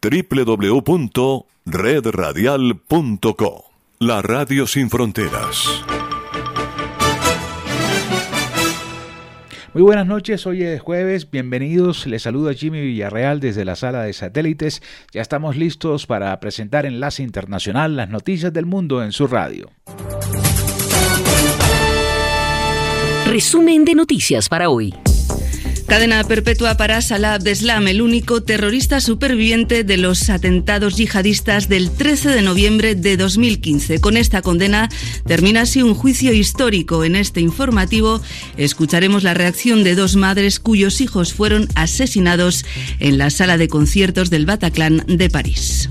www.redradial.co. La Radio Sin Fronteras. Muy buenas noches, hoy es jueves, bienvenidos, les saluda Jimmy Villarreal desde la sala de satélites, ya estamos listos para presentar Enlace Internacional, las noticias del mundo en su radio. Resumen de noticias para hoy. Cadena perpetua para Salah Abdeslam, el único terrorista superviviente de los atentados yihadistas del 13 de noviembre de 2015. Con esta condena termina así un juicio histórico. En este informativo escucharemos la reacción de dos madres cuyos hijos fueron asesinados en la sala de conciertos del Bataclan de París.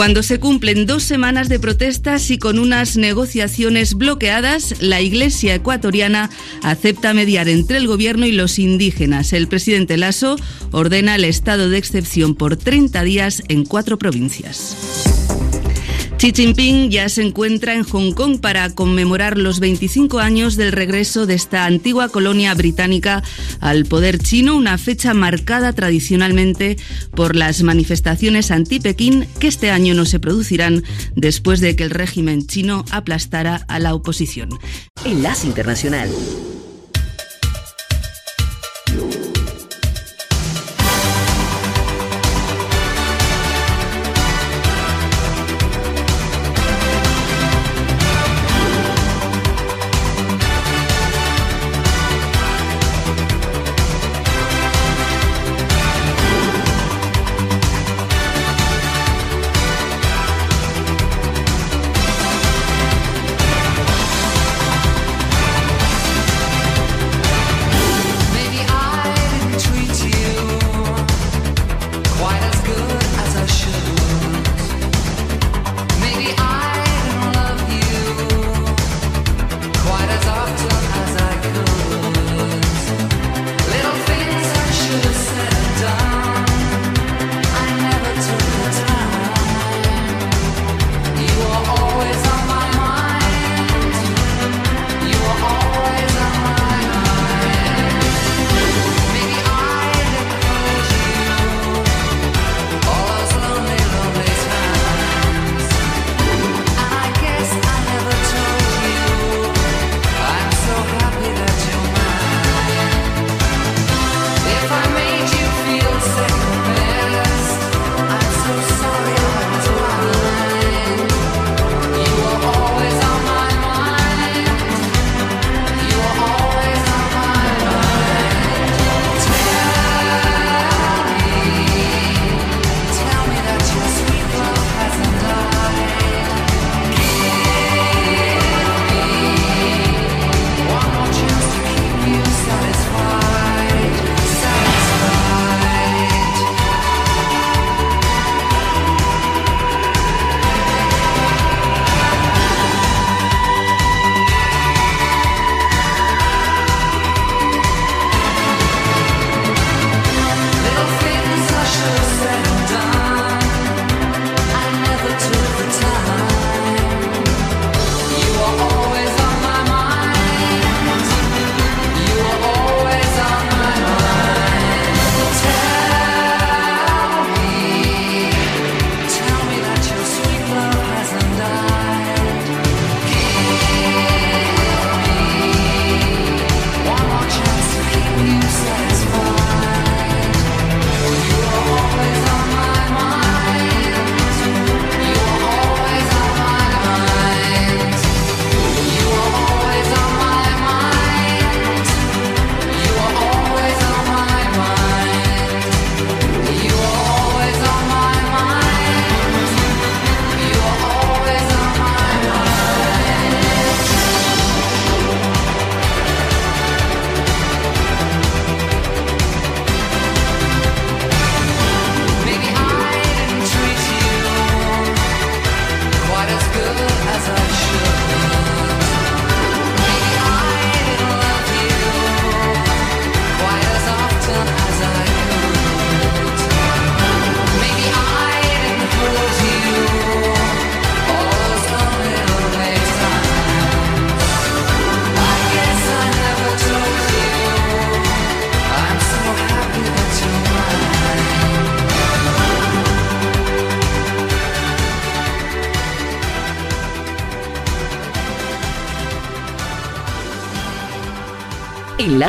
Cuando se cumplen dos semanas de protestas y con unas negociaciones bloqueadas, la Iglesia ecuatoriana acepta mediar entre el gobierno y los indígenas. El presidente Lasso ordena el estado de excepción por 30 días en cuatro provincias. Xi Jinping ya se encuentra en Hong Kong para conmemorar los 25 años del regreso de esta antigua colonia británica al poder chino, una fecha marcada tradicionalmente por las manifestaciones anti-Pekín que este año no se producirán después de que el régimen chino aplastara a la oposición. Enlace Internacional.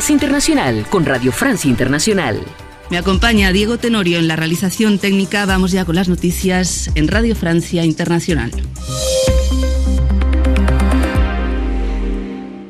Internacional con Radio Francia Internacional. Me acompaña Diego Tenorio en la realización técnica. Vamos ya con las noticias en Radio Francia Internacional.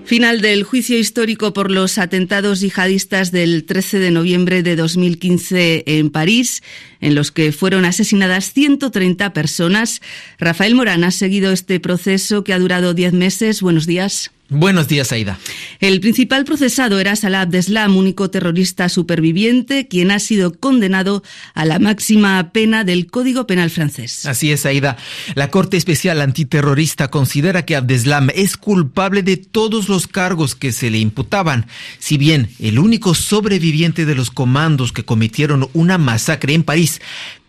Final del juicio histórico por los atentados yihadistas del 13 de noviembre de 2015 en París, en los que fueron asesinadas 130 personas. Rafael Morán ha seguido este proceso que ha durado 10 meses. Buenos días. Buenos días, Aida. El principal procesado era Salah Abdeslam, único terrorista superviviente, quien ha sido condenado a la máxima pena del Código Penal francés. Así es, Aida. La Corte Especial Antiterrorista considera que Abdeslam es culpable de todos los cargos que se le imputaban. Si bien el único sobreviviente de los comandos que cometieron una masacre en París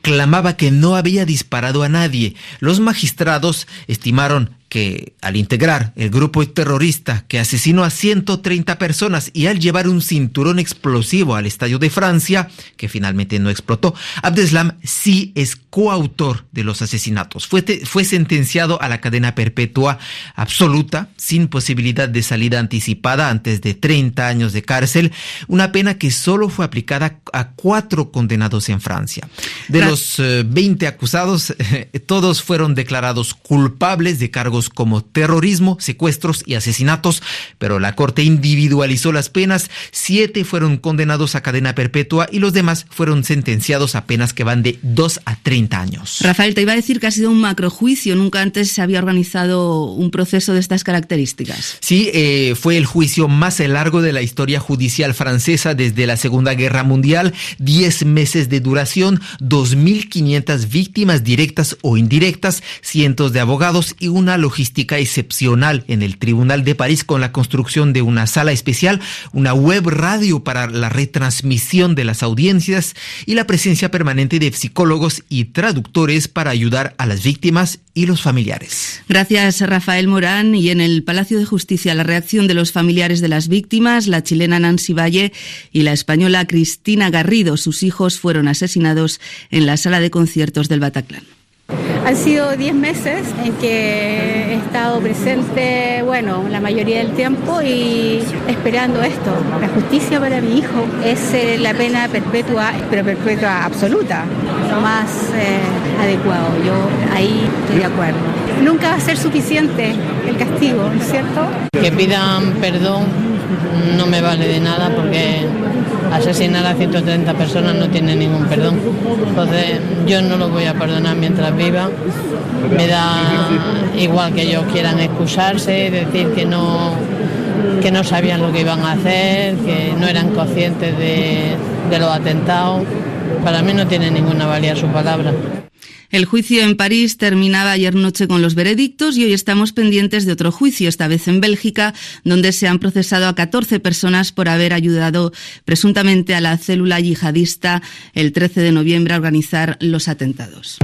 clamaba que no había disparado a nadie, los magistrados estimaron que al integrar el grupo terrorista que asesinó a 130 personas y al llevar un cinturón explosivo al Estadio de Francia, que finalmente no explotó, Abdeslam sí es coautor de los asesinatos. Fue, fue sentenciado a la cadena perpetua absoluta, sin posibilidad de salida anticipada antes de 30 años de cárcel, una pena que solo fue aplicada a cuatro condenados en Francia. De los 20 eh, acusados, todos fueron declarados culpables de cargos como terrorismo, secuestros y asesinatos, pero la Corte individualizó las penas. Siete fueron condenados a cadena perpetua y los demás fueron sentenciados a penas que van de 2 a 30 años. Rafael, te iba a decir que ha sido un macrojuicio. Nunca antes se había organizado un proceso de estas características. Sí, eh, fue el juicio más largo de la historia judicial francesa desde la Segunda Guerra Mundial. Diez meses de duración, 2.500 víctimas directas o indirectas, cientos de abogados y una logística excepcional en el Tribunal de París con la construcción de una sala especial, una web radio para la retransmisión de las audiencias y la presencia permanente de psicólogos y traductores para ayudar a las víctimas y los familiares. Gracias, Rafael Morán. Y en el Palacio de Justicia, la reacción de los familiares de las víctimas, la chilena Nancy Valle y la española Cristina Garrido. Sus hijos fueron asesinados en la sala de conciertos del Bataclan. Han sido 10 meses en que he estado presente, bueno, la mayoría del tiempo y esperando esto. La justicia para mi hijo es eh, la pena perpetua, pero perpetua absoluta, lo más eh, adecuado. Yo ahí estoy de acuerdo. Nunca va a ser suficiente el castigo, ¿no es cierto? Que pidan perdón no me vale de nada porque asesinar a 130 personas no tiene ningún perdón. Entonces yo no lo voy a perdonar mientras viva. Me da igual que ellos quieran excusarse, decir que no, que no sabían lo que iban a hacer, que no eran conscientes de, de los atentados. Para mí no tiene ninguna valía su palabra. El juicio en París terminaba ayer noche con los veredictos y hoy estamos pendientes de otro juicio, esta vez en Bélgica, donde se han procesado a 14 personas por haber ayudado presuntamente a la célula yihadista el 13 de noviembre a organizar los atentados.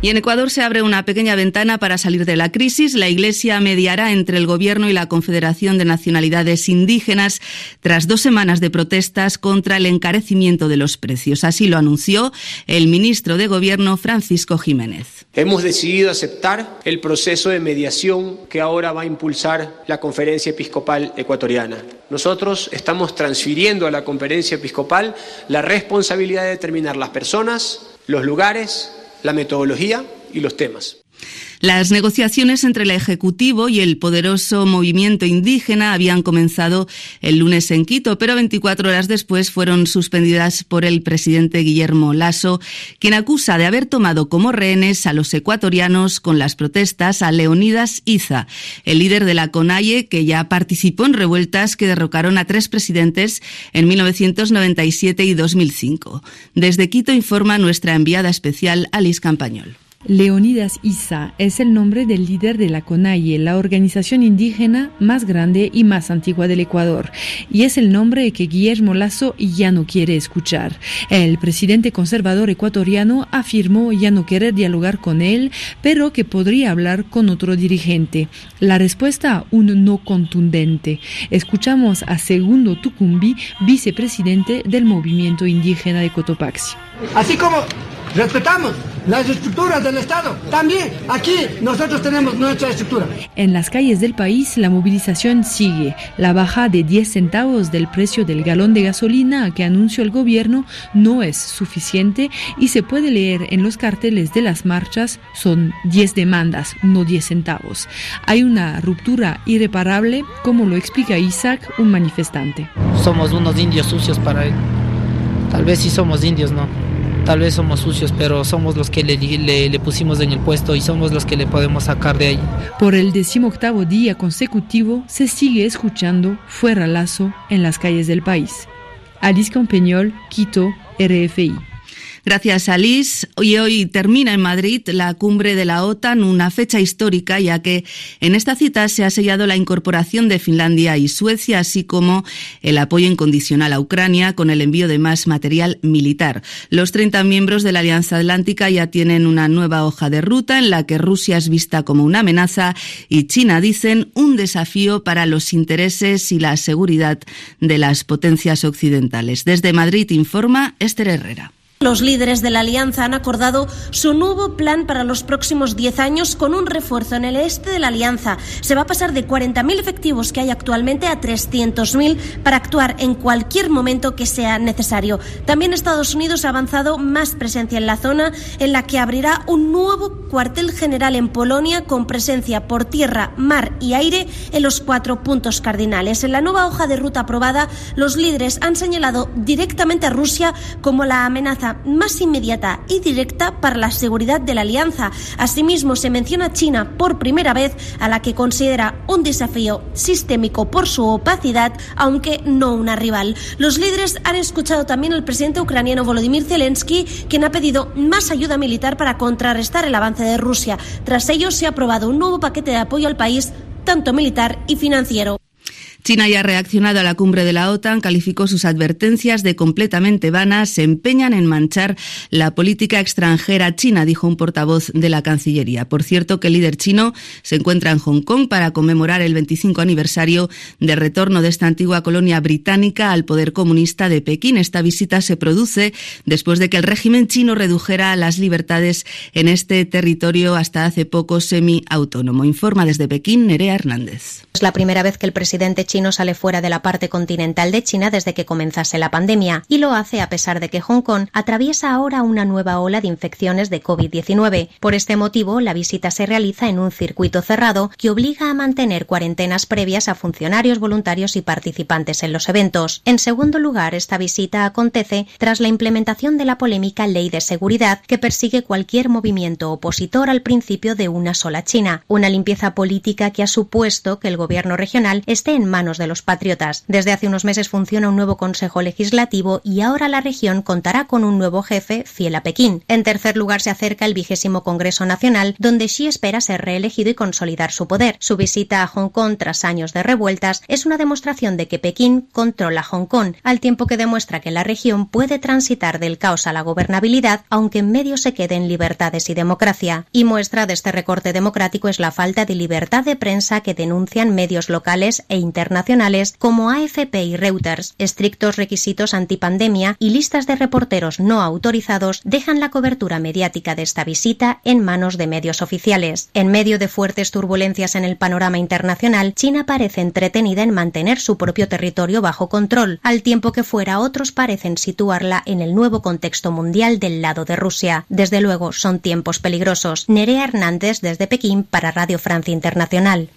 Y en Ecuador se abre una pequeña ventana para salir de la crisis. La Iglesia mediará entre el Gobierno y la Confederación de Nacionalidades Indígenas tras dos semanas de protestas contra el encarecimiento de los precios. Así lo anunció el ministro de Gobierno Francisco Jiménez. Hemos decidido aceptar el proceso de mediación que ahora va a impulsar la Conferencia Episcopal Ecuatoriana. Nosotros estamos transfiriendo a la Conferencia Episcopal la responsabilidad de determinar las personas, los lugares, la metodología y los temas. Las negociaciones entre el Ejecutivo y el poderoso movimiento indígena habían comenzado el lunes en Quito, pero 24 horas después fueron suspendidas por el presidente Guillermo Lasso, quien acusa de haber tomado como rehenes a los ecuatorianos con las protestas a Leonidas Iza, el líder de la CONAIE, que ya participó en revueltas que derrocaron a tres presidentes en 1997 y 2005. Desde Quito informa nuestra enviada especial Alice Campañol. Leonidas Isa es el nombre del líder de la CONAIE, la organización indígena más grande y más antigua del Ecuador, y es el nombre que Guillermo Lazo ya no quiere escuchar. El presidente conservador ecuatoriano afirmó ya no querer dialogar con él, pero que podría hablar con otro dirigente. La respuesta, un no contundente. Escuchamos a Segundo Tucumbi, vicepresidente del movimiento indígena de Cotopaxi. Así como respetamos las estructuras del Estado. También aquí nosotros tenemos nuestra estructura. En las calles del país la movilización sigue. La baja de 10 centavos del precio del galón de gasolina que anunció el gobierno no es suficiente y se puede leer en los carteles de las marchas son 10 demandas, no 10 centavos. Hay una ruptura irreparable, como lo explica Isaac, un manifestante. Somos unos indios sucios para él. Tal vez sí somos indios, ¿no? Tal vez somos sucios, pero somos los que le, le, pusimos en el puesto y somos los que le podemos sacar de ahí. Por el decimoctavo día consecutivo se sigue escuchando Fuera Lazo en las calles del país. Alice Campeñol, Quito, RFI. Gracias, Alice. Hoy, hoy termina en Madrid la cumbre de la OTAN, una fecha histórica, ya que en esta cita se ha sellado la incorporación de Finlandia y Suecia, así como el apoyo incondicional a Ucrania con el envío de más material militar. Los 30 miembros de la Alianza Atlántica ya tienen una nueva hoja de ruta en la que Rusia es vista como una amenaza y China, dicen, un desafío para los intereses y la seguridad de las potencias occidentales. Desde Madrid informa Esther Herrera. Los líderes de la alianza han acordado su nuevo plan para los próximos 10 años con un refuerzo en el este de la alianza. Se va a pasar de 40.000 efectivos que hay actualmente a 300.000 para actuar en cualquier momento que sea necesario. También Estados Unidos ha avanzado más presencia en la zona, en la que abrirá un nuevo cuartel general en Polonia con presencia por tierra, mar y aire en los cuatro puntos cardinales. En la nueva hoja de ruta aprobada, los líderes han señalado directamente a Rusia como la amenaza más inmediata y directa para la seguridad de la alianza. Asimismo, se menciona China por primera vez, a la que considera un desafío sistémico por su opacidad, aunque no una rival. Los líderes han escuchado también al presidente ucraniano Volodymyr Zelensky, quien ha pedido más ayuda militar para contrarrestar el avance de Rusia. Tras ello, se ha aprobado un nuevo paquete de apoyo al país, tanto militar y financiero. China ya ha reaccionado a la cumbre de la OTAN, calificó sus advertencias de completamente vanas, se empeñan en manchar la política extranjera china, dijo un portavoz de la Cancillería. Por cierto, que el líder chino se encuentra en Hong Kong para conmemorar el 25 aniversario de retorno de esta antigua colonia británica al poder comunista de Pekín. Esta visita se produce después de que el régimen chino redujera las libertades en este territorio hasta hace poco semi-autónomo. Informa desde Pekín Nerea Hernández. Es la primera vez que el presidente chino no sale fuera de la parte continental de China desde que comenzase la pandemia y lo hace a pesar de que Hong Kong atraviesa ahora una nueva ola de infecciones de COVID-19. Por este motivo, la visita se realiza en un circuito cerrado que obliga a mantener cuarentenas previas a funcionarios voluntarios y participantes en los eventos. En segundo lugar, esta visita acontece tras la implementación de la polémica Ley de Seguridad que persigue cualquier movimiento opositor al principio de una sola China, una limpieza política que ha supuesto que el gobierno regional esté en de los patriotas. Desde hace unos meses funciona un nuevo Consejo Legislativo y ahora la región contará con un nuevo jefe fiel a Pekín. En tercer lugar se acerca el vigésimo Congreso Nacional, donde Xi espera ser reelegido y consolidar su poder. Su visita a Hong Kong tras años de revueltas es una demostración de que Pekín controla Hong Kong, al tiempo que demuestra que la región puede transitar del caos a la gobernabilidad, aunque en medio se queden libertades y democracia. Y muestra de este recorte democrático es la falta de libertad de prensa que denuncian medios locales e internacionales nacionales como AFP y Reuters, estrictos requisitos antipandemia y listas de reporteros no autorizados dejan la cobertura mediática de esta visita en manos de medios oficiales. En medio de fuertes turbulencias en el panorama internacional, China parece entretenida en mantener su propio territorio bajo control, al tiempo que fuera otros parecen situarla en el nuevo contexto mundial del lado de Rusia. Desde luego, son tiempos peligrosos. Nerea Hernández desde Pekín para Radio Francia Internacional.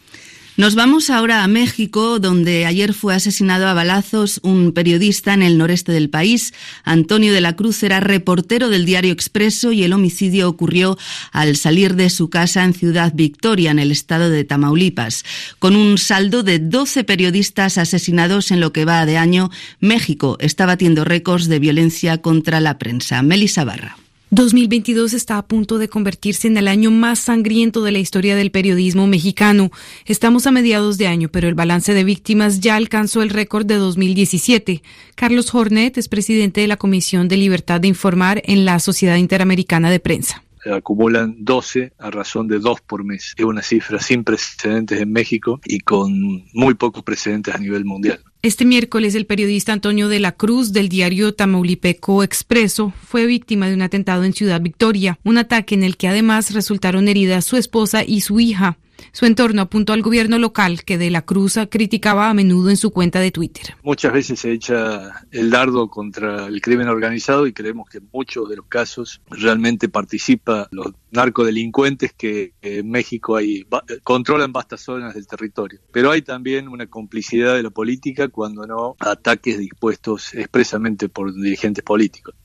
Nos vamos ahora a México, donde ayer fue asesinado a balazos un periodista en el noreste del país. Antonio de la Cruz era reportero del diario Expreso y el homicidio ocurrió al salir de su casa en Ciudad Victoria, en el estado de Tamaulipas. Con un saldo de 12 periodistas asesinados en lo que va de año, México está batiendo récords de violencia contra la prensa. Melissa Barra. 2022 está a punto de convertirse en el año más sangriento de la historia del periodismo mexicano. Estamos a mediados de año, pero el balance de víctimas ya alcanzó el récord de 2017. Carlos Hornet es presidente de la Comisión de Libertad de Informar en la Sociedad Interamericana de Prensa. Acumulan 12 a razón de 2 por mes. Es una cifra sin precedentes en México y con muy pocos precedentes a nivel mundial. Este miércoles el periodista Antonio de la Cruz del diario Tamaulipeco Expreso fue víctima de un atentado en Ciudad Victoria, un ataque en el que además resultaron heridas su esposa y su hija. Su entorno apuntó al gobierno local que de la Cruz criticaba a menudo en su cuenta de Twitter. Muchas veces se echa el dardo contra el crimen organizado y creemos que en muchos de los casos realmente participa los narcodelincuentes que en México hay, controlan vastas zonas del territorio. Pero hay también una complicidad de la política cuando no ataques dispuestos expresamente por dirigentes políticos.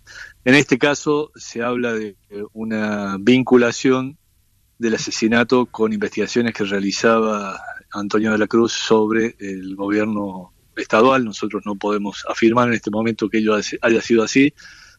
En este caso se habla de una vinculación del asesinato con investigaciones que realizaba Antonio de la Cruz sobre el gobierno estadual. Nosotros no podemos afirmar en este momento que ello haya sido así,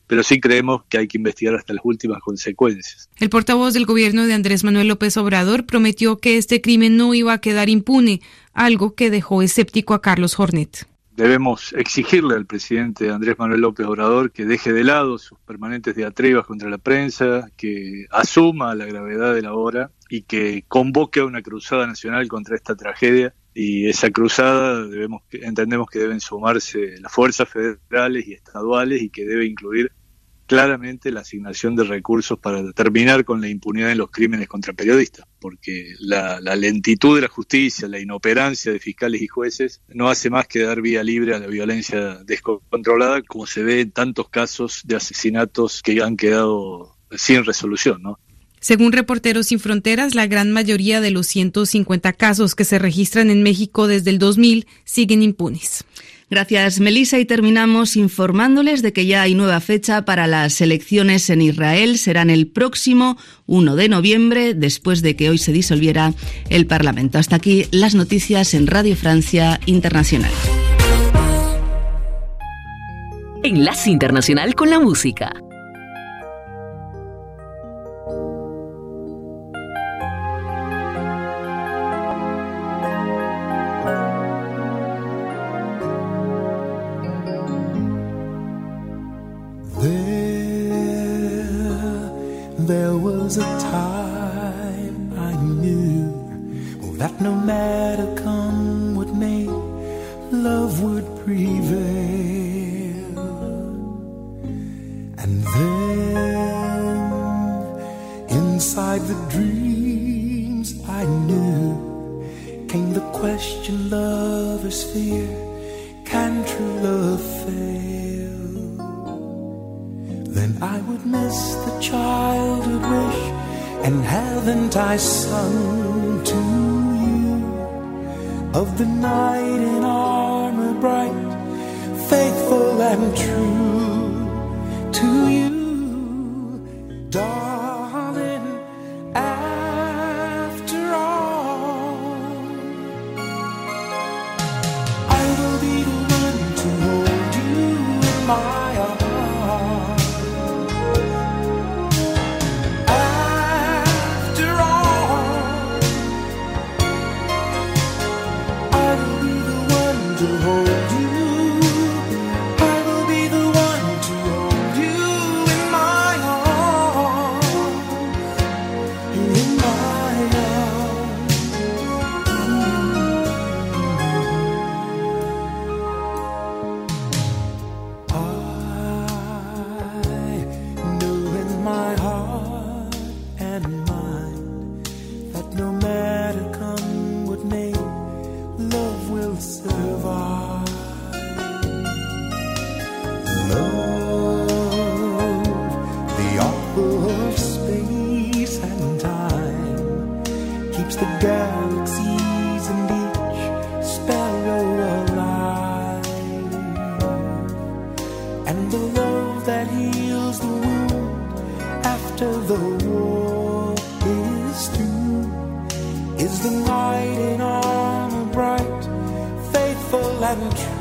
pero sí creemos que hay que investigar hasta las últimas consecuencias. El portavoz del gobierno de Andrés Manuel López Obrador prometió que este crimen no iba a quedar impune, algo que dejó escéptico a Carlos Hornet debemos exigirle al presidente Andrés Manuel López Obrador que deje de lado sus permanentes diatribas contra la prensa, que asuma la gravedad de la hora y que convoque a una cruzada nacional contra esta tragedia. Y esa cruzada debemos, entendemos que deben sumarse las fuerzas federales y estaduales y que debe incluir claramente la asignación de recursos para terminar con la impunidad en los crímenes contra periodistas, porque la, lentitud de la justicia, la inoperancia de fiscales y jueces no hace más que dar vía libre a la violencia descontrolada, como se ve en tantos casos de asesinatos que han quedado sin resolución, ¿no? Según Reporteros Sin Fronteras, la gran mayoría de los 150 casos que se registran en México desde el 2000 siguen impunes. Gracias, Melissa. Y terminamos informándoles de que ya hay nueva fecha para las elecciones en Israel. Serán el próximo 1 de noviembre, después de que hoy se disolviera el Parlamento. Hasta aquí las noticias en Radio Francia Internacional. Enlace Internacional con la Música. Was a time I knew that no matter come what may, love would prevail. And then, inside the dreams I knew, came the question lovers fear can true love fail? I would miss the childhood wish, and haven't I sung to you of the knight in armor bright, faithful and true to you, darling? heals the wound after the war is through. Is the knight in armor bright, faithful and true?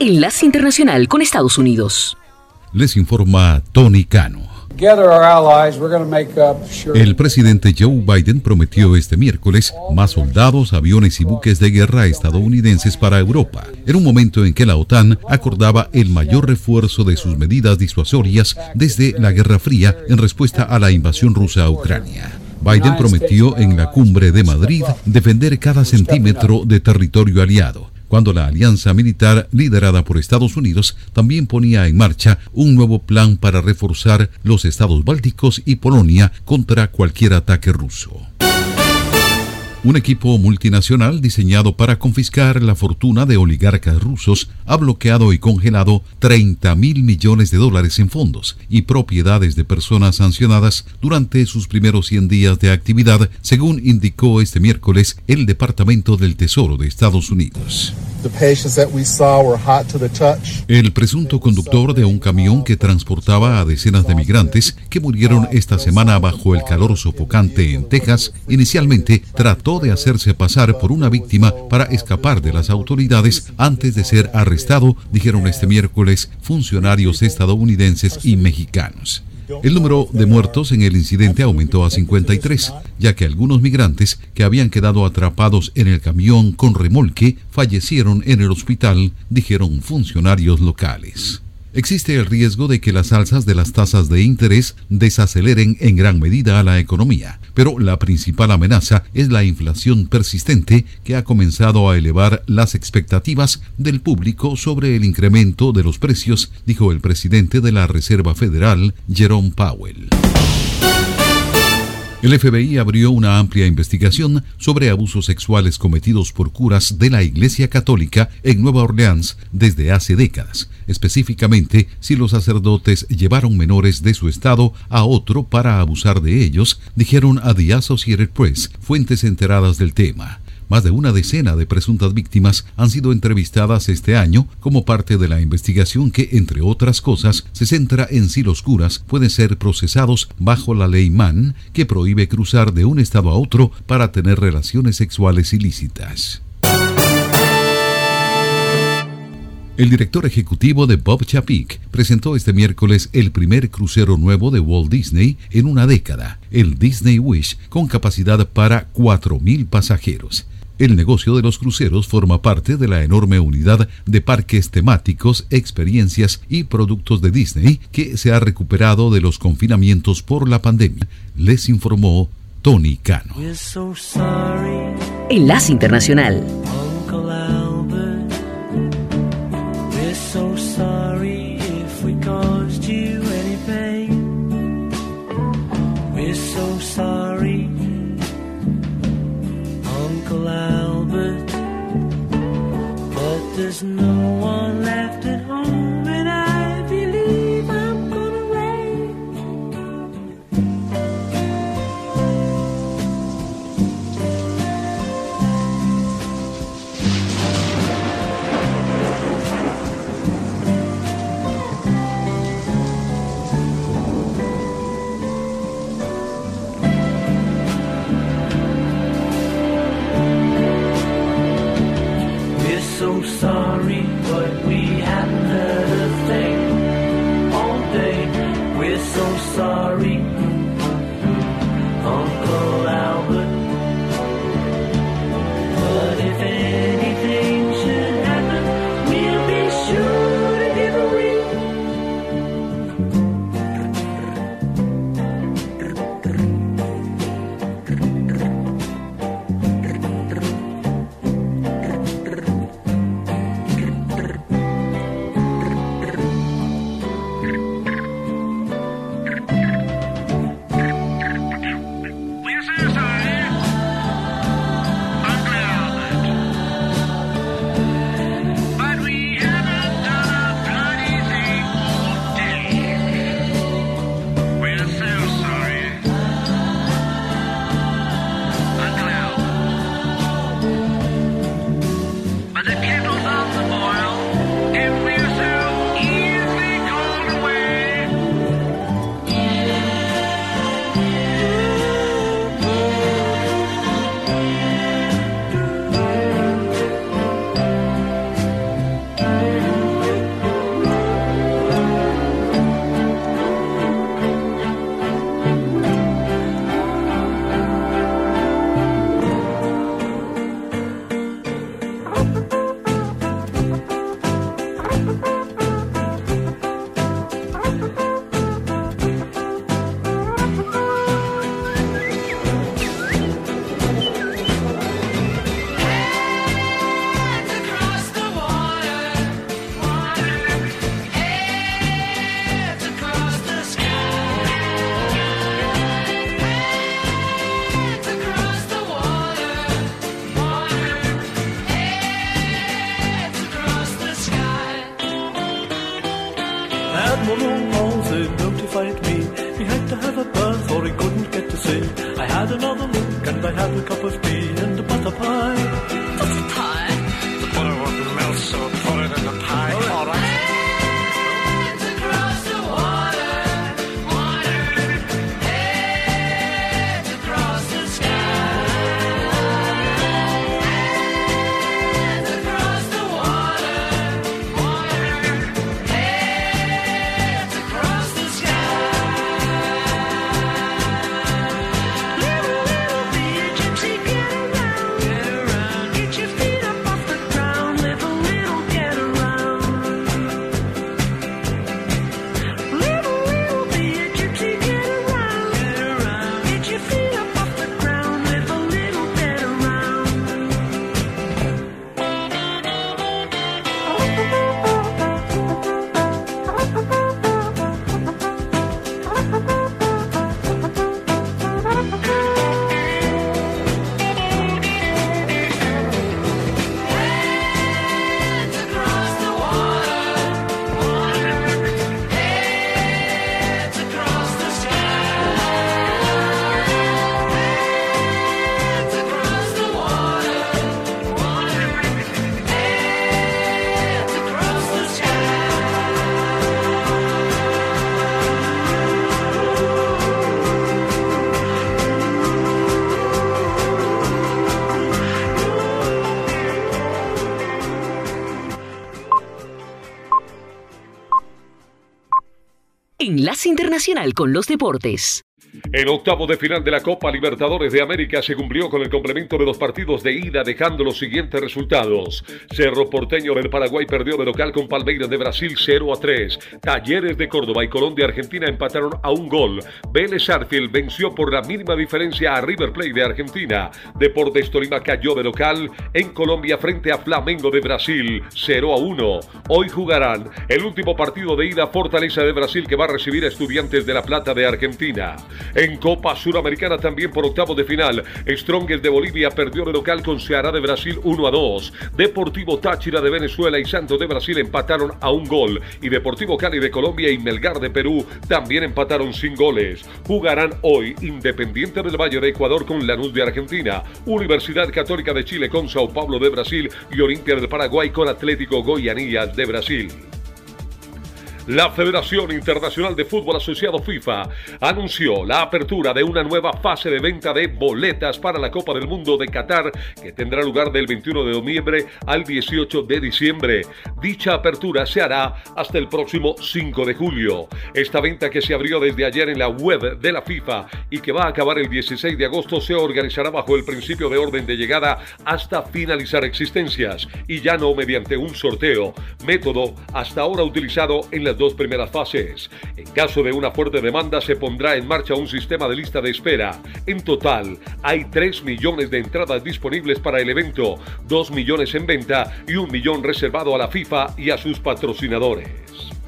Enlace Internacional con Estados Unidos. Les informa Tony Cano. El presidente Joe Biden prometió este miércoles más soldados, aviones y buques de guerra estadounidenses para Europa, en un momento en que la OTAN acordaba el mayor refuerzo de sus medidas disuasorias desde la Guerra Fría en respuesta a la invasión rusa a Ucrania. Biden prometió en la cumbre de Madrid defender cada centímetro de territorio aliado cuando la alianza militar liderada por Estados Unidos también ponía en marcha un nuevo plan para reforzar los estados bálticos y Polonia contra cualquier ataque ruso. Un equipo multinacional diseñado para confiscar la fortuna de oligarcas rusos ha bloqueado y congelado 30 mil millones de dólares en fondos y propiedades de personas sancionadas durante sus primeros 100 días de actividad, según indicó este miércoles el Departamento del Tesoro de Estados Unidos. El presunto conductor de un camión que transportaba a decenas de migrantes que murieron esta semana bajo el calor sofocante en Texas, inicialmente trató de hacerse pasar por una víctima para escapar de las autoridades antes de ser arrestado, dijeron este miércoles funcionarios estadounidenses y mexicanos. El número de muertos en el incidente aumentó a 53, ya que algunos migrantes que habían quedado atrapados en el camión con remolque fallecieron en el hospital, dijeron funcionarios locales. Existe el riesgo de que las alzas de las tasas de interés desaceleren en gran medida a la economía, pero la principal amenaza es la inflación persistente que ha comenzado a elevar las expectativas del público sobre el incremento de los precios, dijo el presidente de la Reserva Federal, Jerome Powell. El FBI abrió una amplia investigación sobre abusos sexuales cometidos por curas de la Iglesia Católica en Nueva Orleans desde hace décadas, específicamente si los sacerdotes llevaron menores de su estado a otro para abusar de ellos, dijeron a The Associated Press fuentes enteradas del tema. Más de una decena de presuntas víctimas han sido entrevistadas este año como parte de la investigación que, entre otras cosas, se centra en si los curas pueden ser procesados bajo la ley Mann, que prohíbe cruzar de un estado a otro para tener relaciones sexuales ilícitas. El director ejecutivo de Bob Chapek presentó este miércoles el primer crucero nuevo de Walt Disney en una década, el Disney Wish, con capacidad para 4.000 pasajeros. El negocio de los cruceros forma parte de la enorme unidad de parques temáticos, experiencias y productos de Disney que se ha recuperado de los confinamientos por la pandemia, les informó Tony Cano. Enlace Internacional. There's no one Internacional con los Deportes. El octavo de final de la Copa Libertadores de América se cumplió con el complemento de los partidos de ida, dejando los siguientes resultados. Cerro Porteño del Paraguay perdió de local con Palmeiras de Brasil 0 a 3. Talleres de Córdoba y Colón de Argentina empataron a un gol. Vélez Arfield venció por la mínima diferencia a River Plate de Argentina. Deportes Tolima cayó de local en Colombia frente a Flamengo de Brasil 0 a 1. Hoy jugarán el último partido de ida Fortaleza de Brasil que va a recibir a Estudiantes de La Plata de Argentina. En Copa Suramericana también por octavos de final, Strongest de Bolivia perdió de local con Ceará de Brasil 1 a 2. Deportivo Táchira de Venezuela y Santos de Brasil empataron a un gol. Y Deportivo Cali de Colombia y Melgar de Perú también empataron sin goles. Jugarán hoy Independiente del Valle de Ecuador con Lanús de Argentina, Universidad Católica de Chile con Sao Paulo de Brasil y Olimpia del Paraguay con Atlético Goianías de Brasil. La Federación Internacional de Fútbol Asociado FIFA anunció la apertura de una nueva fase de venta de boletas para la Copa del Mundo de Qatar que tendrá lugar del 21 de noviembre al 18 de diciembre. Dicha apertura se hará hasta el próximo 5 de julio. Esta venta que se abrió desde ayer en la web de la FIFA y que va a acabar el 16 de agosto se organizará bajo el principio de orden de llegada hasta finalizar existencias y ya no mediante un sorteo, método hasta ahora utilizado en las dos primeras fases. En caso de una fuerte demanda se pondrá en marcha un sistema de lista de espera. En total hay 3 millones de entradas disponibles para el evento, 2 millones en venta y un millón reservado a la FIFA y a sus patrocinadores.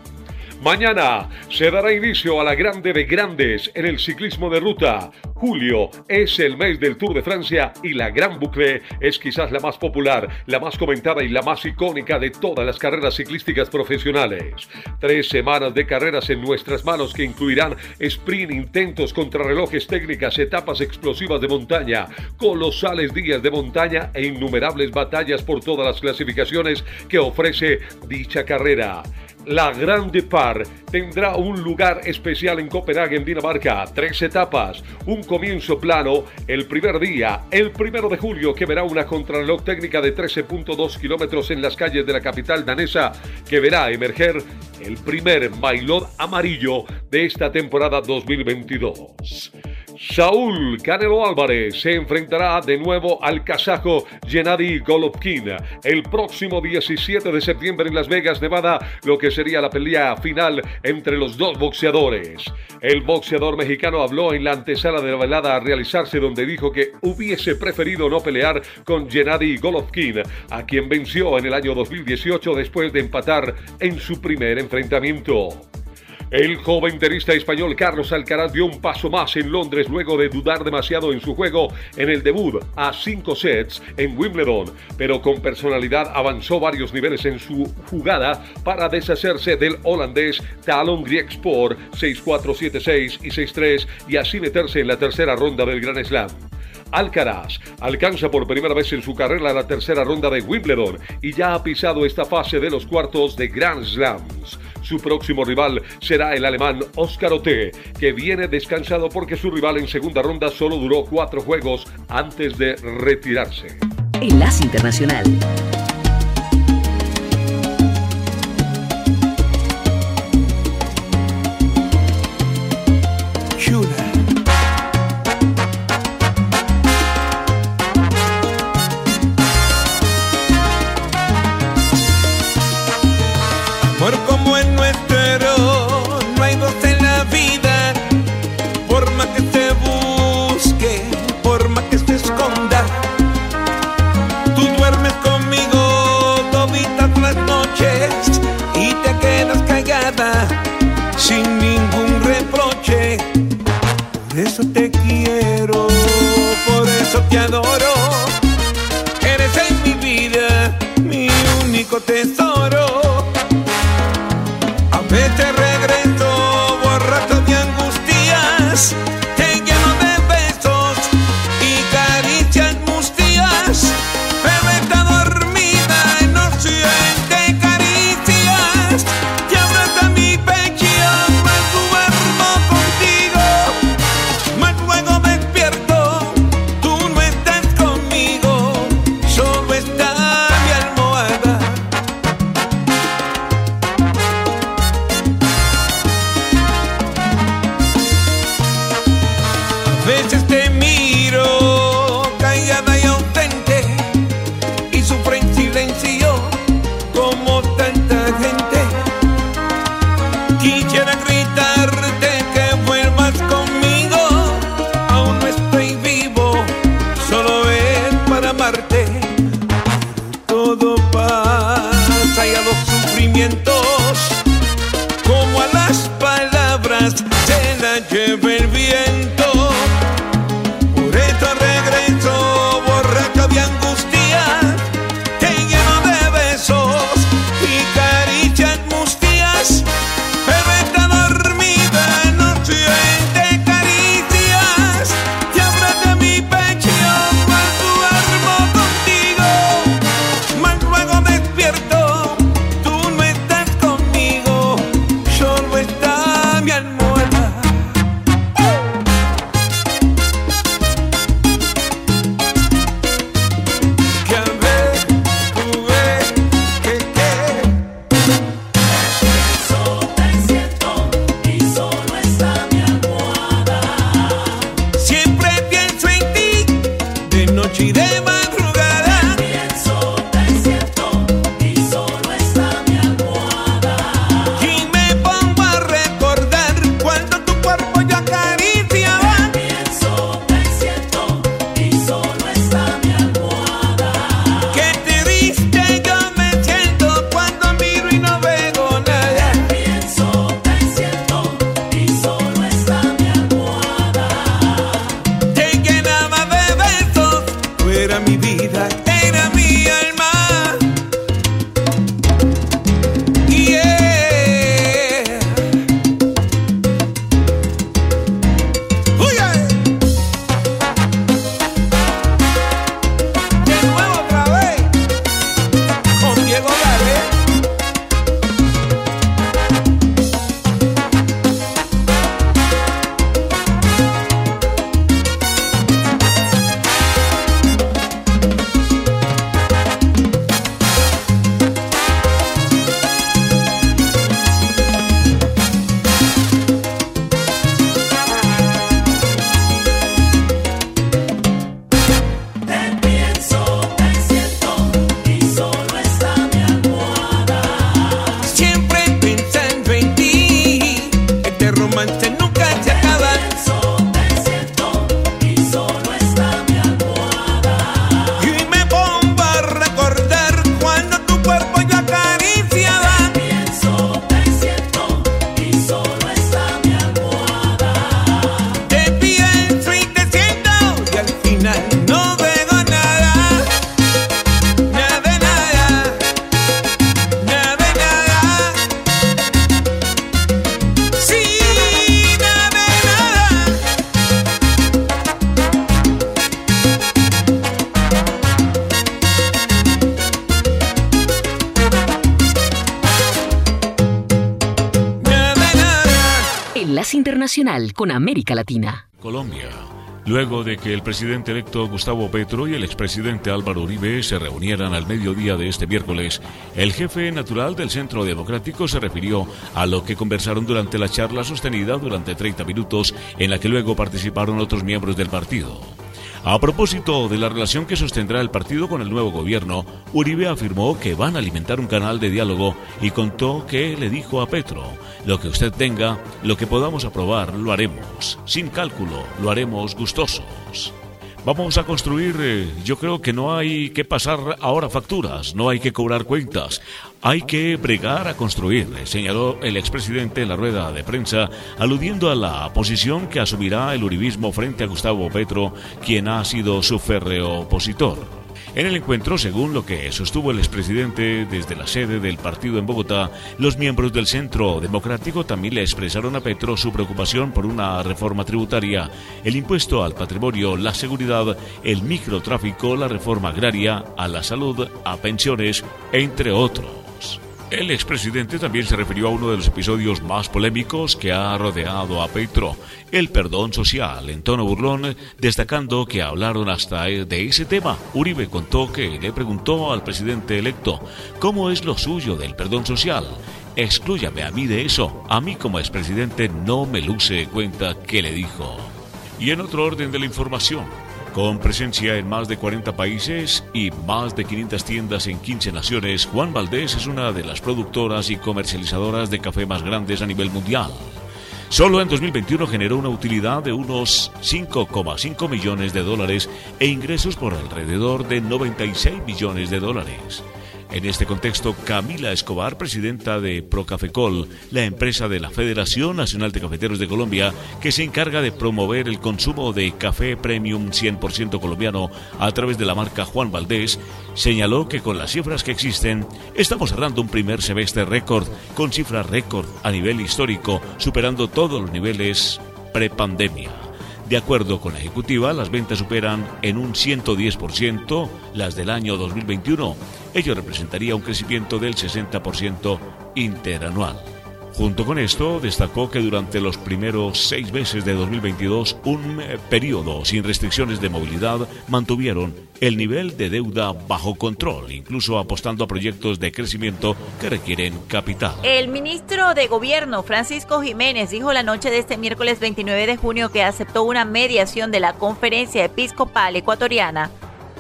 Mañana se dará inicio a la Grande de Grandes en el ciclismo de ruta. Julio es el mes del Tour de Francia y la Gran Boucle es quizás la más popular, la más comentada y la más icónica de todas las carreras ciclísticas profesionales. Tres semanas de carreras en nuestras manos que incluirán sprint, intentos, contrarrelojes, técnicas, etapas explosivas de montaña, colosales días de montaña e innumerables batallas por todas las clasificaciones que ofrece dicha carrera. La Grande Par tendrá un lugar especial en Copenhague, en Dinamarca. Tres etapas, un comienzo plano el primer día, el primero de julio, que verá una contrarreloj técnica de 13.2 kilómetros en las calles de la capital danesa, que verá emerger el primer maillot amarillo de esta temporada 2022. Saúl Canelo Álvarez se enfrentará de nuevo al kazajo Gennady Golovkin el próximo 17 de septiembre en Las Vegas, Nevada, lo que sería la pelea final entre los dos boxeadores. El boxeador mexicano habló en la antesala de la velada a realizarse donde dijo que hubiese preferido no pelear con Gennady Golovkin, a quien venció en el año 2018 después de empatar en su primer enfrentamiento. El joven tenista español Carlos Alcaraz dio un paso más en Londres luego de dudar demasiado en su juego en el debut a cinco sets en Wimbledon, pero con personalidad avanzó varios niveles en su jugada para deshacerse del holandés Talon Griekspor 6-4, 7-6 y 6-3 y así meterse en la tercera ronda del Grand Slam. Alcaraz alcanza por primera vez en su carrera la tercera ronda de Wimbledon y ya ha pisado esta fase de los cuartos de Grand Slams. Su próximo rival será el alemán Óscar Ote, que viene descansado porque su rival en segunda ronda solo duró cuatro juegos antes de retirarse. Enlace Internacional. te Con América Latina. Colombia. Luego de que el presidente electo Gustavo Petro y el expresidente Álvaro Uribe se reunieran al mediodía de este miércoles, el jefe natural del Centro Democrático se refirió a lo que conversaron durante la charla sostenida durante 30 minutos en la que luego participaron otros miembros del partido. A propósito de la relación que sostendrá el partido con el nuevo gobierno, Uribe afirmó que van a alimentar un canal de diálogo y contó que le dijo a Petro, lo que usted tenga, lo que podamos aprobar, lo haremos. Sin cálculo, lo haremos gustosos. Vamos a construir, eh, yo creo que no hay que pasar ahora facturas, no hay que cobrar cuentas, hay que bregar a construir, señaló el expresidente en la rueda de prensa, aludiendo a la posición que asumirá el uribismo frente a Gustavo Petro, quien ha sido su férreo opositor. En el encuentro, según lo que sostuvo el expresidente desde la sede del partido en Bogotá, los miembros del Centro Democrático también le expresaron a Petro su preocupación por una reforma tributaria, el impuesto al patrimonio, la seguridad, el microtráfico, la reforma agraria, a la salud, a pensiones, entre otros. El expresidente también se refirió a uno de los episodios más polémicos que ha rodeado a Petro, el perdón social, en tono burlón, destacando que hablaron hasta de ese tema. Uribe contó que le preguntó al presidente electo, ¿cómo es lo suyo del perdón social? Exclúyame a mí de eso. A mí como expresidente no me luce cuenta que le dijo. Y en otro orden de la información, con presencia en más de 40 países y más de 500 tiendas en 15 naciones, Juan Valdés es una de las productoras y comercializadoras de café más grandes a nivel mundial. Solo en 2021 generó una utilidad de unos 5,5 millones de dólares e ingresos por alrededor de 96 millones de dólares. En este contexto, Camila Escobar, presidenta de Procafecol, la empresa de la Federación Nacional de Cafeteros de Colombia, que se encarga de promover el consumo de café premium 100% colombiano a través de la marca Juan Valdés, señaló que con las cifras que existen, estamos cerrando un primer semestre récord, con cifras récord a nivel histórico, superando todos los niveles prepandemia. De acuerdo con la ejecutiva, las ventas superan en un 110% las del año 2021. Ello representaría un crecimiento del 60% interanual. Junto con esto, destacó que durante los primeros seis meses de 2022, un periodo sin restricciones de movilidad, mantuvieron el nivel de deuda bajo control, incluso apostando a proyectos de crecimiento que requieren capital. El ministro de Gobierno, Francisco Jiménez, dijo la noche de este miércoles 29 de junio que aceptó una mediación de la Conferencia Episcopal Ecuatoriana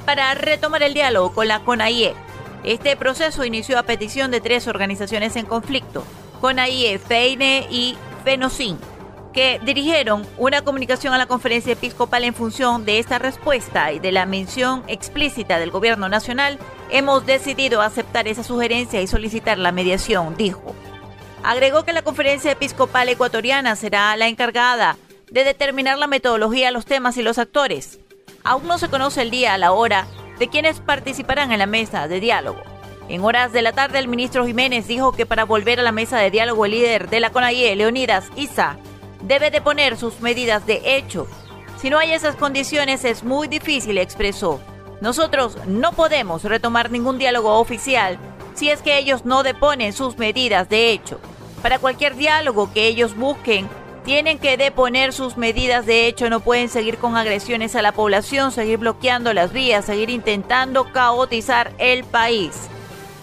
para retomar el diálogo con la CONAIE. Este proceso inició a petición de tres organizaciones en conflicto, CONAIE, FEINE y FENOCIN, que dirigieron una comunicación a la conferencia episcopal en función de esta respuesta y de la mención explícita del gobierno nacional, hemos decidido aceptar esa sugerencia y solicitar la mediación, dijo. Agregó que la conferencia episcopal ecuatoriana será la encargada de determinar la metodología, los temas y los actores. Aún no se conoce el día, la hora de quienes participarán en la mesa de diálogo. En horas de la tarde, el ministro Jiménez dijo que para volver a la mesa de diálogo, el líder de la CONAIE, Leonidas Isa, debe de poner sus medidas de hecho. Si no hay esas condiciones, es muy difícil, expresó. Nosotros no podemos retomar ningún diálogo oficial si es que ellos no deponen sus medidas de hecho. Para cualquier diálogo que ellos busquen, tienen que deponer sus medidas de hecho, no pueden seguir con agresiones a la población, seguir bloqueando las vías, seguir intentando caotizar el país.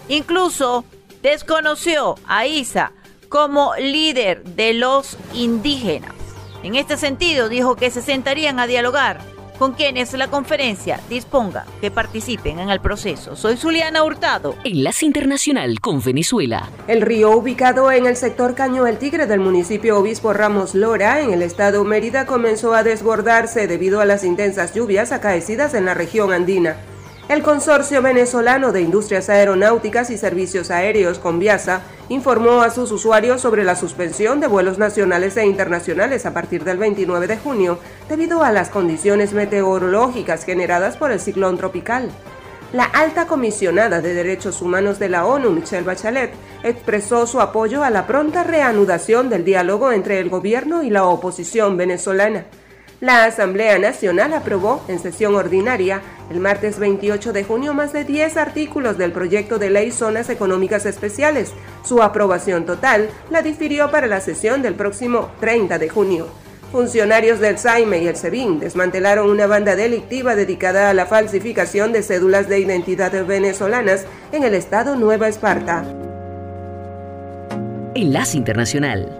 Incluso desconoció a Isa como líder de los indígenas. En este sentido, dijo que se sentarían a dialogar con quienes la conferencia disponga que participen en el proceso. Soy Zuliana Hurtado. Enlace Internacional con Venezuela. El río ubicado en el sector Caño El Tigre del municipio Obispo Ramos Lora, en el estado Mérida, comenzó a desbordarse debido a las intensas lluvias acaecidas en la región andina. El Consorcio Venezolano de Industrias Aeronáuticas y Servicios Aéreos, Conviasa, informó a sus usuarios sobre la suspensión de vuelos nacionales e internacionales a partir del 29 de junio debido a las condiciones meteorológicas generadas por el ciclón tropical. La alta comisionada de Derechos Humanos de la ONU, Michelle Bachelet, expresó su apoyo a la pronta reanudación del diálogo entre el gobierno y la oposición venezolana. La Asamblea Nacional aprobó en sesión ordinaria el martes 28 de junio más de 10 artículos del proyecto de ley Zonas Económicas Especiales. Su aprobación total la difirió para la sesión del próximo 30 de junio. Funcionarios del SAIME y el SEBIN desmantelaron una banda delictiva dedicada a la falsificación de cédulas de identidad venezolanas en el estado Nueva Esparta. Enlace Internacional.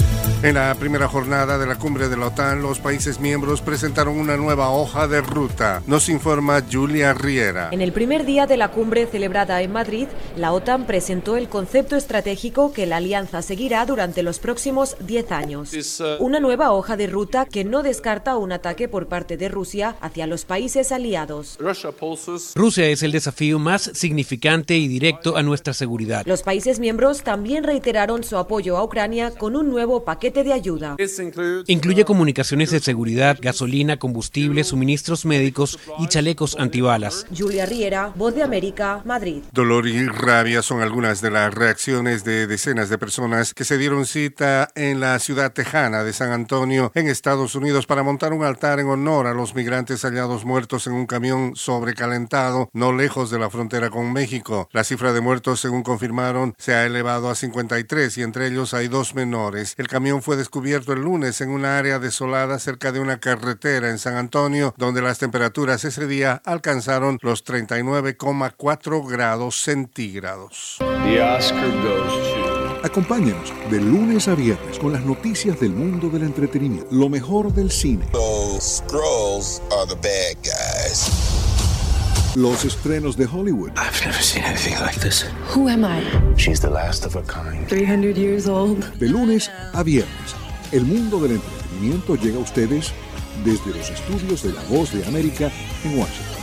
En la primera jornada de la cumbre de la OTAN, los países miembros presentaron una nueva hoja de ruta. Nos informa Julia Riera. En el primer día de la cumbre celebrada en Madrid, la OTAN presentó el concepto estratégico que la alianza seguirá durante los próximos 10 años. Una nueva hoja de ruta que no descarta un ataque por parte de Rusia hacia los países aliados. Rusia es el desafío más significante y directo a nuestra seguridad. Los países miembros también reiteraron su apoyo a Ucrania con un nuevo paquete paquete de ayuda. Incluye comunicaciones de seguridad, gasolina, combustible, suministros médicos y chalecos antibalas. Julia Riera, Voz de América, Madrid. Dolor y rabia son algunas de las reacciones de decenas de personas que se dieron cita en la ciudad tejana de San Antonio, en Estados Unidos, para montar un altar en honor a los migrantes hallados muertos en un camión sobrecalentado no lejos de la frontera con México. La cifra de muertos, según confirmaron, se ha elevado a 53 y entre ellos hay dos menores. El camión fue descubierto el lunes en una área desolada cerca de una carretera en San Antonio, donde las temperaturas ese día alcanzaron los 39,4 grados centígrados. The Oscar goes to. Acompáñenos de lunes a viernes con las noticias del mundo del entretenimiento, lo mejor del cine, Those scrolls are the bad guys. Los estrenos de Hollywood, I've never seen anything like this. Who am I? She's the last of a kind. 300 years old. de lunes a viernes. El mundo del entretenimiento llega a ustedes desde los estudios de La Voz de América en Washington.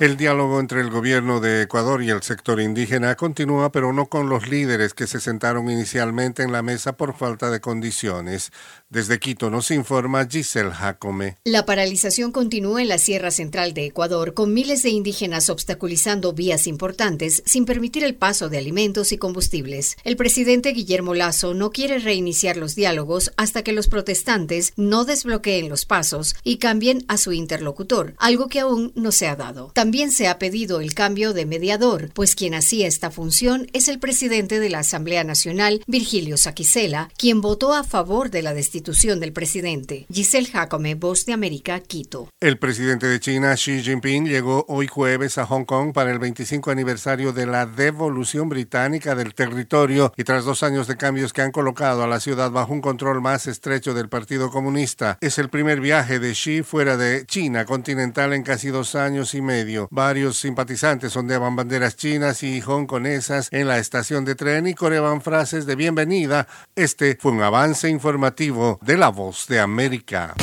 El diálogo entre el gobierno de Ecuador y el sector indígena continúa, pero no con los líderes que se sentaron inicialmente en la mesa por falta de condiciones. Desde Quito nos informa Giselle Jacome. La paralización continúa en la Sierra Central de Ecuador, con miles de indígenas obstaculizando vías importantes sin permitir el paso de alimentos y combustibles. El presidente Guillermo Lazo no quiere reiniciar los diálogos hasta que los protestantes no desbloqueen los pasos y cambien a su interlocutor, algo que aún no se ha dado. También se ha pedido el cambio de mediador, pues quien hacía esta función es el presidente de la Asamblea Nacional, Virgilio Saquicela, quien votó a favor de la destitución del presidente. Giselle Jacome, Voz de América, Quito. El presidente de China, Xi Jinping, llegó hoy jueves a Hong Kong para el 25 aniversario de la devolución británica del territorio y tras dos años de cambios que han colocado a la ciudad bajo un control más estrecho del Partido Comunista. Es el primer viaje de Xi fuera de China continental en casi dos años y medio. Varios simpatizantes ondeaban banderas chinas y hongkonesas en la estación de tren y coreaban frases de bienvenida. Este fue un avance informativo de La Voz de América.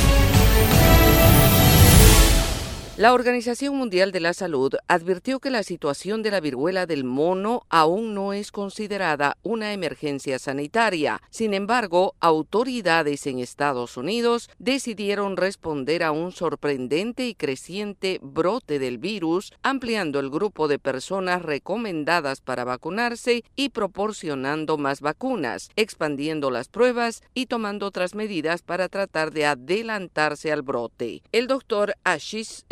La Organización Mundial de la Salud advirtió que la situación de la viruela del mono aún no es considerada una emergencia sanitaria. Sin embargo, autoridades en Estados Unidos decidieron responder a un sorprendente y creciente brote del virus, ampliando el grupo de personas recomendadas para vacunarse y proporcionando más vacunas, expandiendo las pruebas y tomando otras medidas para tratar de adelantarse al brote. El doctor Ashish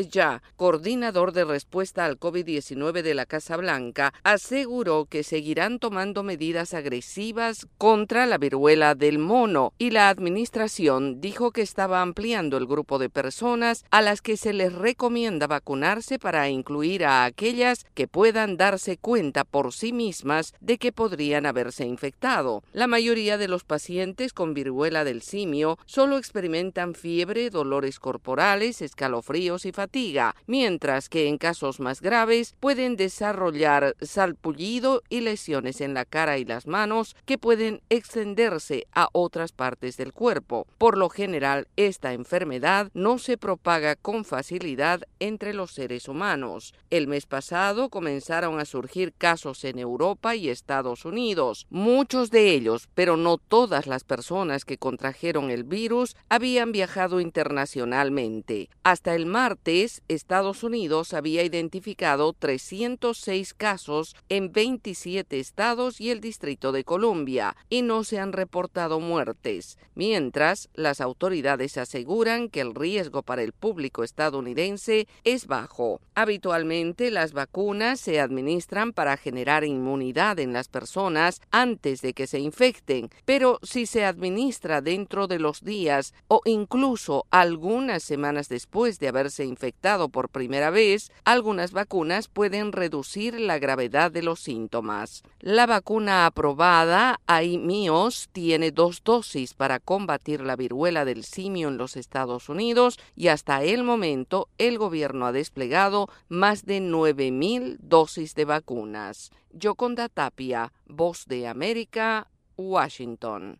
Coordinador de respuesta al COVID-19 de la Casa Blanca, aseguró que seguirán tomando medidas agresivas contra la viruela del mono y la administración dijo que estaba ampliando el grupo de personas a las que se les recomienda vacunarse para incluir a aquellas que puedan darse cuenta por sí mismas de que podrían haberse infectado. La mayoría de los pacientes con viruela del simio solo experimentan fiebre, dolores corporales, escalofríos y fatiga mientras que en casos más graves pueden desarrollar salpullido y lesiones en la cara y las manos que pueden extenderse a otras partes del cuerpo. Por lo general, esta enfermedad no se propaga con facilidad entre los seres humanos. El mes pasado comenzaron a surgir casos en Europa y Estados Unidos. Muchos de ellos, pero no todas las personas que contrajeron el virus, habían viajado internacionalmente. Hasta el martes, Estados Unidos había identificado 306 casos en 27 estados y el Distrito de Columbia y no se han reportado muertes, mientras las autoridades aseguran que el riesgo para el público estadounidense es bajo. Habitualmente las vacunas se administran para generar inmunidad en las personas antes de que se infecten, pero si se administra dentro de los días o incluso algunas semanas después de haberse infectado por primera vez, algunas vacunas pueden reducir la gravedad de los síntomas. La vacuna aprobada, AIMIOS, tiene dos dosis para combatir la viruela del simio en los Estados Unidos y hasta el momento el gobierno ha desplegado más de 9.000 dosis de vacunas. Yoconda Tapia, Voz de América, Washington.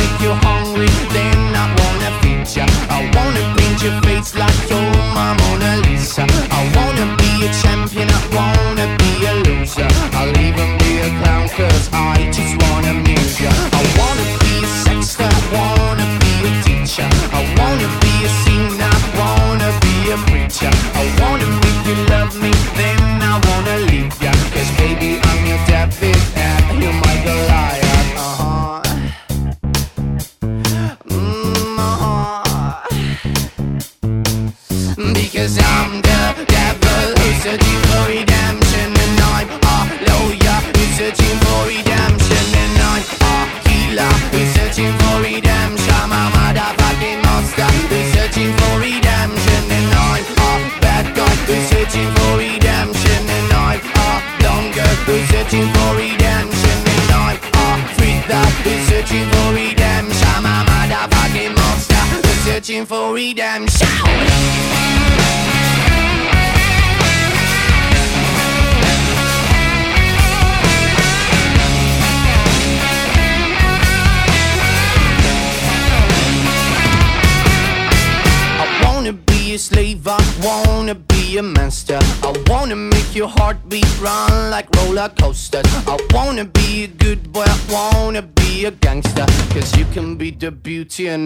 make you hungry, then I wanna feed ya. I wanna paint your face like you're my Mona Lisa. I wanna be a champion, I wanna be a loser. I'll even be a clown cause I just wanna amuse ya. I wanna be a sexter, I wanna be a teacher. I wanna be a singer, I wanna be a preacher.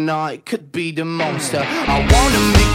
I could be the monster. I wanna make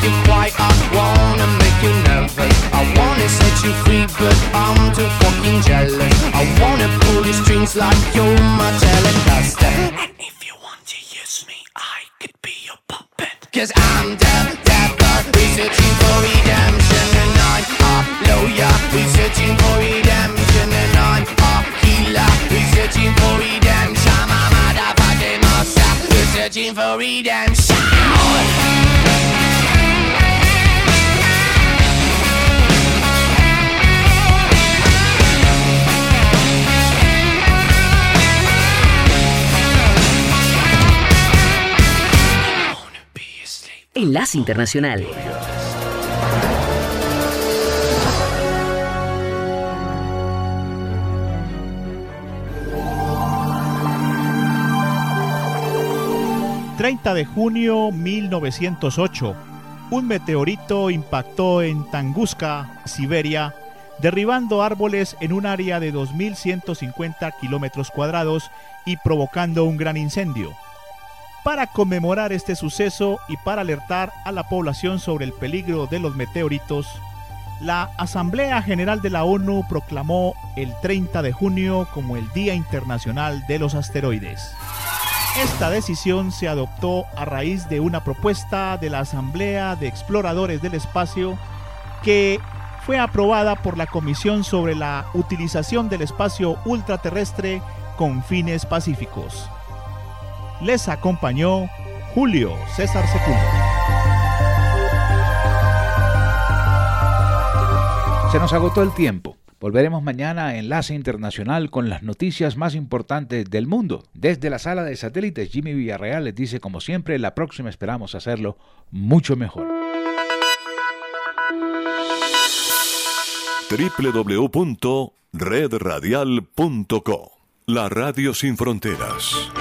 Enlace Internacional. ...30 de junio 1908... ...un meteorito impactó en Tunguska, Siberia... ...derribando árboles en un área de 2.150 kilómetros cuadrados... ...y provocando un gran incendio. Para conmemorar este suceso y para alertar a la población sobre el peligro de los meteoritos... La Asamblea General de la ONU proclamó el 30 de junio como el Día Internacional de los Asteroides. Esta decisión se adoptó a raíz de una propuesta de la Asamblea de Exploradores del Espacio que fue aprobada por la Comisión sobre la Utilización del Espacio Ultraterrestre con fines pacíficos. Les acompañó Julio César Sepúlveda. Se nos agotó el tiempo. Volveremos mañana a Enlace Internacional con las noticias más importantes del mundo. Desde la sala de satélites, Jimmy Villarreal les dice, como siempre, la próxima esperamos hacerlo mucho mejor. www.redradial.co La Radio Sin Fronteras.